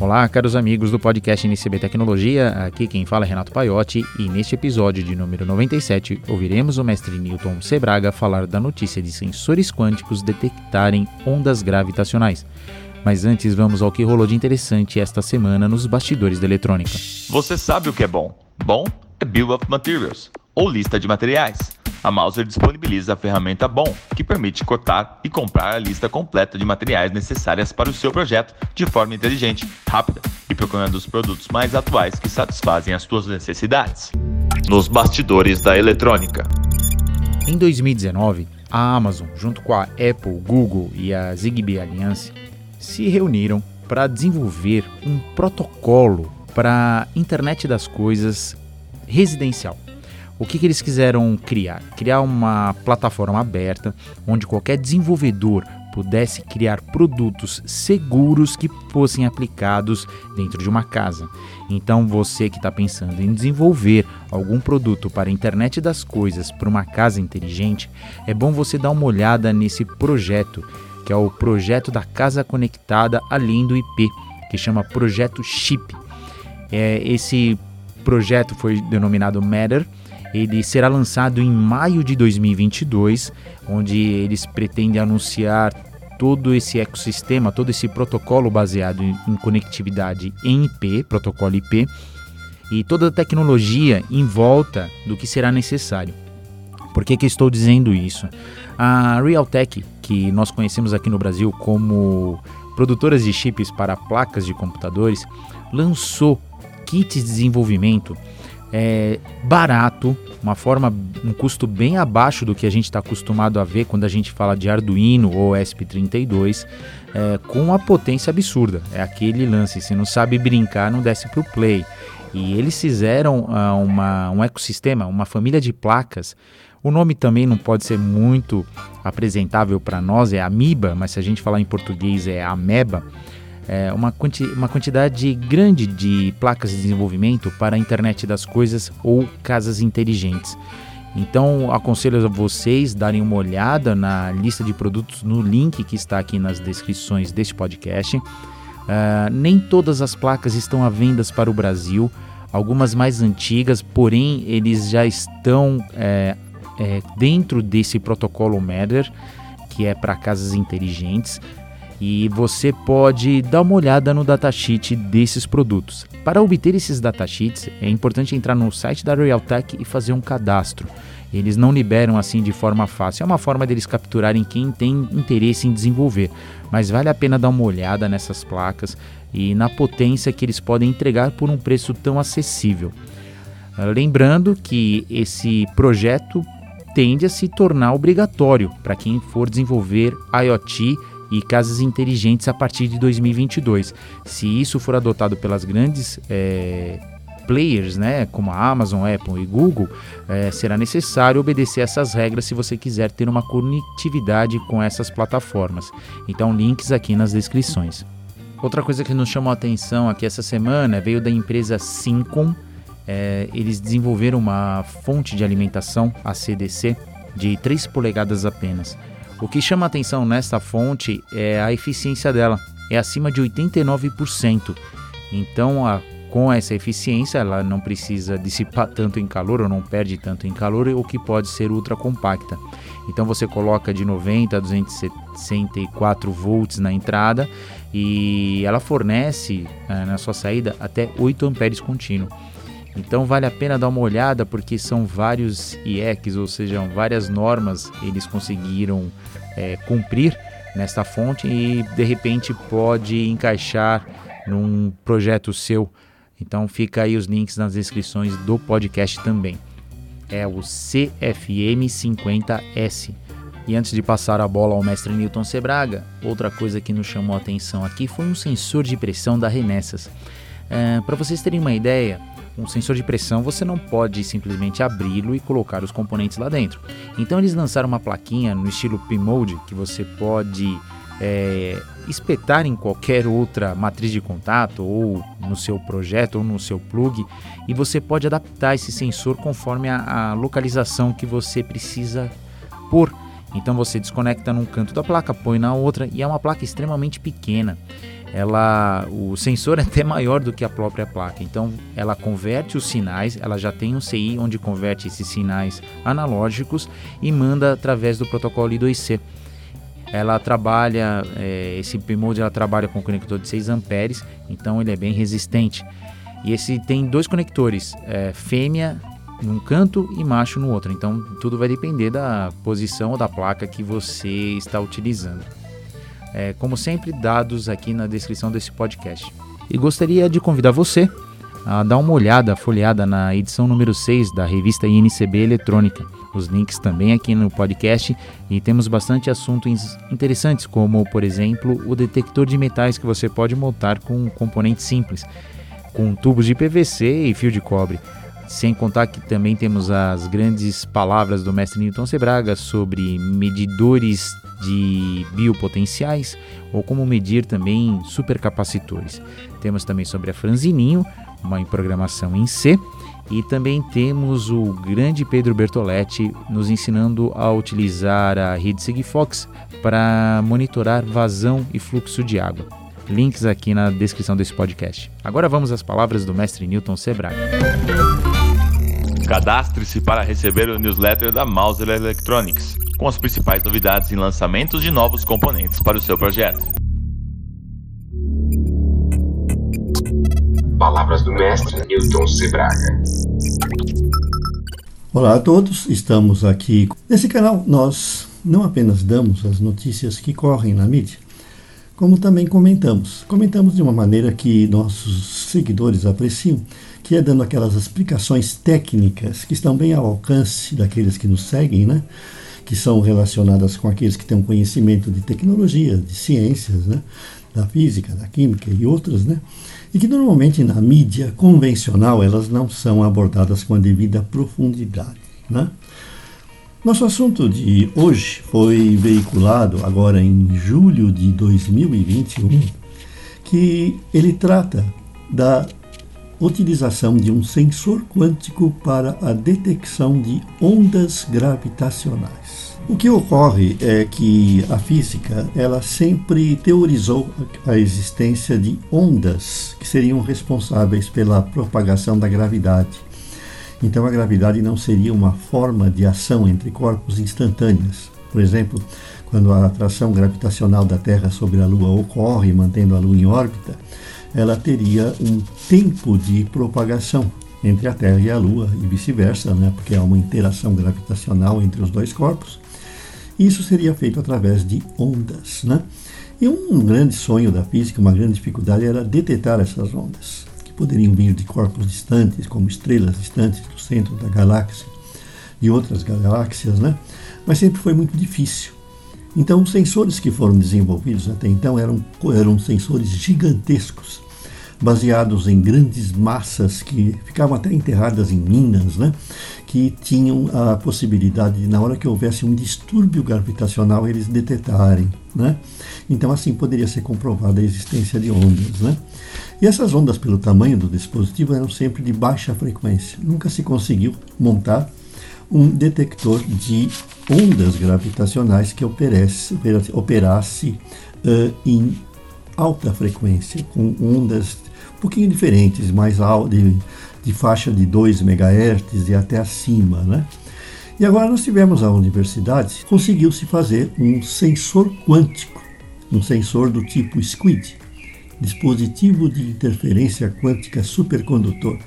Olá, caros amigos do podcast NCB Tecnologia. Aqui quem fala é Renato Paiotti e neste episódio de número 97 ouviremos o mestre Newton Sebraga falar da notícia de sensores quânticos detectarem ondas gravitacionais. Mas antes vamos ao que rolou de interessante esta semana nos bastidores da eletrônica. Você sabe o que é bom? Bom é Bill of Materials, ou lista de materiais. A Mouser disponibiliza a ferramenta BOM, que permite cotar e comprar a lista completa de materiais necessárias para o seu projeto de forma inteligente, rápida e procurando os produtos mais atuais que satisfazem as suas necessidades. Nos bastidores da eletrônica. Em 2019, a Amazon, junto com a Apple, Google e a Zigbee Alliance, se reuniram para desenvolver um protocolo para a internet das coisas residencial. O que, que eles quiseram criar? Criar uma plataforma aberta onde qualquer desenvolvedor pudesse criar produtos seguros que fossem aplicados dentro de uma casa. Então, você que está pensando em desenvolver algum produto para a internet das coisas para uma casa inteligente, é bom você dar uma olhada nesse projeto, que é o projeto da casa conectada além do IP, que chama Projeto Chip. É, esse projeto foi denominado Matter. Ele será lançado em maio de 2022, onde eles pretendem anunciar todo esse ecossistema, todo esse protocolo baseado em, conectividade em IP, protocolo IP, e toda a tecnologia em volta do que será necessário. Por que, que estou dizendo isso? A Realtek, que nós conhecemos aqui no Brasil como produtoras de chips para placas de computadores, lançou kits de desenvolvimento é, barato, uma forma, um custo bem abaixo do que a gente está acostumado a ver quando a gente fala de Arduino ou ESP32, é, com uma potência absurda. É aquele lance, se não sabe brincar, não desce para o play. E eles fizeram uh, uma, um ecossistema, uma família de placas. O nome também não pode ser muito apresentável para nós, é Amiba, mas se a gente falar em português é Ameba é, uma, quanti uma quantidade grande de placas de desenvolvimento para a internet das coisas ou casas inteligentes. Então, aconselho a vocês darem uma olhada na lista de produtos no link que está aqui nas descrições deste podcast. Uh, nem todas as placas estão à venda para o Brasil, algumas mais antigas, porém eles já estão é, é, dentro desse protocolo Matter, que é para casas inteligentes e você pode dar uma olhada no datasheet desses produtos. Para obter esses datasheets, é importante entrar no site da Realtek e fazer um cadastro. Eles não liberam assim de forma fácil, é uma forma deles capturarem quem tem interesse em desenvolver, mas vale a pena dar uma olhada nessas placas e na potência que eles podem entregar por um preço tão acessível. Lembrando que esse projeto tende a se tornar obrigatório para quem for desenvolver IoT e casas inteligentes a partir de 2022. Se isso for adotado pelas grandes é, players, né, como a Amazon, Apple e Google, é, será necessário obedecer essas regras se você quiser ter uma conectividade com essas plataformas. Então, links aqui nas descrições. Outra coisa que nos chamou a atenção aqui essa semana veio da empresa Syncom. É, eles desenvolveram uma fonte de alimentação, a CDC, de 3 polegadas apenas. O que chama atenção nesta fonte é a eficiência dela, é acima de 89%. Então, a, com essa eficiência, ela não precisa dissipar tanto em calor ou não perde tanto em calor, o que pode ser ultra compacta. Então, você coloca de 90 a 264 volts na entrada e ela fornece eh, na sua saída até 8 amperes contínuo. Então vale a pena dar uma olhada porque são vários IECs, ou seja, várias normas eles conseguiram é, cumprir nesta fonte e de repente pode encaixar num projeto seu. Então fica aí os links nas descrições do podcast também. É o CFM50S. E antes de passar a bola ao mestre Newton Sebraga, outra coisa que nos chamou a atenção aqui foi um sensor de pressão da Renessas. É, Para vocês terem uma ideia, um sensor de pressão você não pode simplesmente abri-lo e colocar os componentes lá dentro. Então eles lançaram uma plaquinha no estilo P-Mode que você pode é, espetar em qualquer outra matriz de contato ou no seu projeto ou no seu plug e você pode adaptar esse sensor conforme a, a localização que você precisa pôr. Então você desconecta num canto da placa, põe na outra e é uma placa extremamente pequena. Ela, o sensor é até maior do que a própria placa. Então, ela converte os sinais, ela já tem um CI onde converte esses sinais analógicos e manda através do protocolo I2C. Ela trabalha, é, esse P-Mode ela trabalha com um conector de 6 amperes, então ele é bem resistente. E esse tem dois conectores, é, fêmea num canto e macho no outro. Então tudo vai depender da posição ou da placa que você está utilizando. É, como sempre, dados aqui na descrição desse podcast. E gostaria de convidar você a dar uma olhada, folheada na edição número 6 da revista INCB Eletrônica. Os links também aqui no podcast e temos bastante assuntos interessantes, como por exemplo o detector de metais que você pode montar com um componente simples, com tubos de PVC e fio de cobre. Sem contar que também temos as grandes palavras do mestre Newton Sebraga sobre medidores de biopotenciais ou como medir também supercapacitores. Temos também sobre a Franzininho, uma programação em C, e também temos o grande Pedro Bertoletti nos ensinando a utilizar a rede Sigfox para monitorar vazão e fluxo de água. Links aqui na descrição desse podcast. Agora vamos às palavras do mestre Newton Sebraga. Cadastre-se para receber o newsletter da Mauser Electronics, com as principais novidades e lançamentos de novos componentes para o seu projeto. Palavras do mestre Newton Sebraga. Olá a todos, estamos aqui. Nesse canal nós não apenas damos as notícias que correm na mídia, como também comentamos. Comentamos de uma maneira que nossos seguidores apreciam, que é dando aquelas explicações técnicas que estão bem ao alcance daqueles que nos seguem, né? que são relacionadas com aqueles que têm um conhecimento de tecnologia, de ciências, né? da física, da química e outras, né? e que normalmente na mídia convencional elas não são abordadas com a devida profundidade. Né? Nosso assunto de hoje foi veiculado agora em julho de 2021, que ele trata da utilização de um sensor quântico para a detecção de ondas gravitacionais. O que ocorre é que a física ela sempre teorizou a existência de ondas que seriam responsáveis pela propagação da gravidade. Então a gravidade não seria uma forma de ação entre corpos instantâneas. Por exemplo, quando a atração gravitacional da Terra sobre a Lua ocorre, mantendo a Lua em órbita, ela teria um tempo de propagação entre a Terra e a Lua e vice-versa, né? porque há uma interação gravitacional entre os dois corpos. Isso seria feito através de ondas. Né? E um grande sonho da física, uma grande dificuldade era detectar essas ondas, poderiam vir de corpos distantes, como estrelas distantes do centro da galáxia e outras galáxias, né? mas sempre foi muito difícil. Então, os sensores que foram desenvolvidos até então eram, eram sensores gigantescos, baseados em grandes massas que ficavam até enterradas em minas, né? que tinham a possibilidade de, na hora que houvesse um distúrbio gravitacional, eles detectarem. Né? Então, assim poderia ser comprovada a existência de ondas. Né? E essas ondas, pelo tamanho do dispositivo, eram sempre de baixa frequência. Nunca se conseguiu montar um detector de ondas gravitacionais que operasse, operasse uh, em alta frequência, com ondas um pouquinho diferentes, mais altas, de, de faixa de 2 MHz e até acima, né? E agora nós tivemos a universidade, conseguiu-se fazer um sensor quântico, um sensor do tipo SQUID, dispositivo de interferência quântica supercondutor.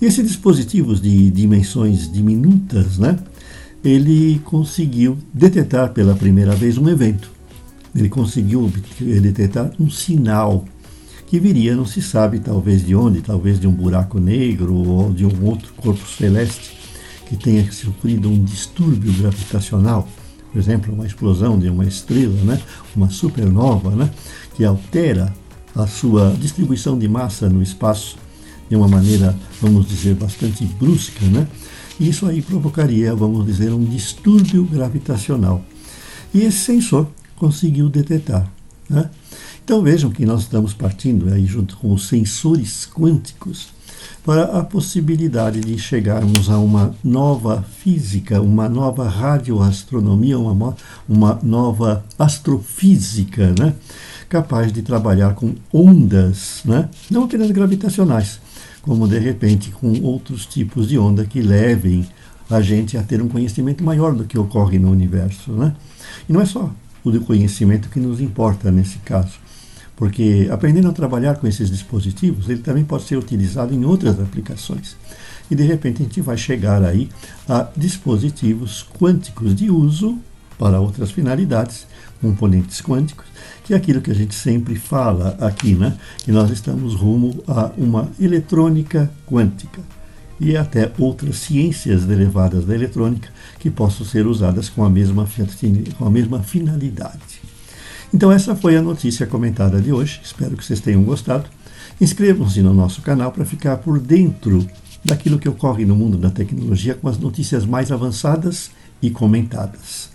E esse dispositivo de dimensões diminutas, né, ele conseguiu detectar pela primeira vez um evento. Ele conseguiu detectar um sinal que viria, não se sabe talvez de onde, talvez de um buraco negro ou de um outro corpo celeste que tenha sofrido um distúrbio gravitacional, por exemplo, uma explosão de uma estrela, né, uma supernova, né, que altera a sua distribuição de massa no espaço de uma maneira, vamos dizer, bastante brusca, né? Isso aí provocaria, vamos dizer, um distúrbio gravitacional. E esse sensor conseguiu detectar. Né? Então vejam que nós estamos partindo aí junto com os sensores quânticos para a possibilidade de chegarmos a uma nova física, uma nova radioastronomia, uma, uma nova astrofísica, né? capaz de trabalhar com ondas, né? não apenas gravitacionais, como de repente com outros tipos de onda que levem a gente a ter um conhecimento maior do que ocorre no universo. Né? E não é só o conhecimento que nos importa nesse caso, porque aprendendo a trabalhar com esses dispositivos, ele também pode ser utilizado em outras aplicações. E de repente a gente vai chegar aí a dispositivos quânticos de uso para outras finalidades, componentes quânticos, que é aquilo que a gente sempre fala aqui, né? Que nós estamos rumo a uma eletrônica quântica e até outras ciências derivadas da eletrônica que possam ser usadas com a mesma, com a mesma finalidade. Então essa foi a notícia comentada de hoje. Espero que vocês tenham gostado. Inscrevam-se no nosso canal para ficar por dentro daquilo que ocorre no mundo da tecnologia com as notícias mais avançadas e comentadas.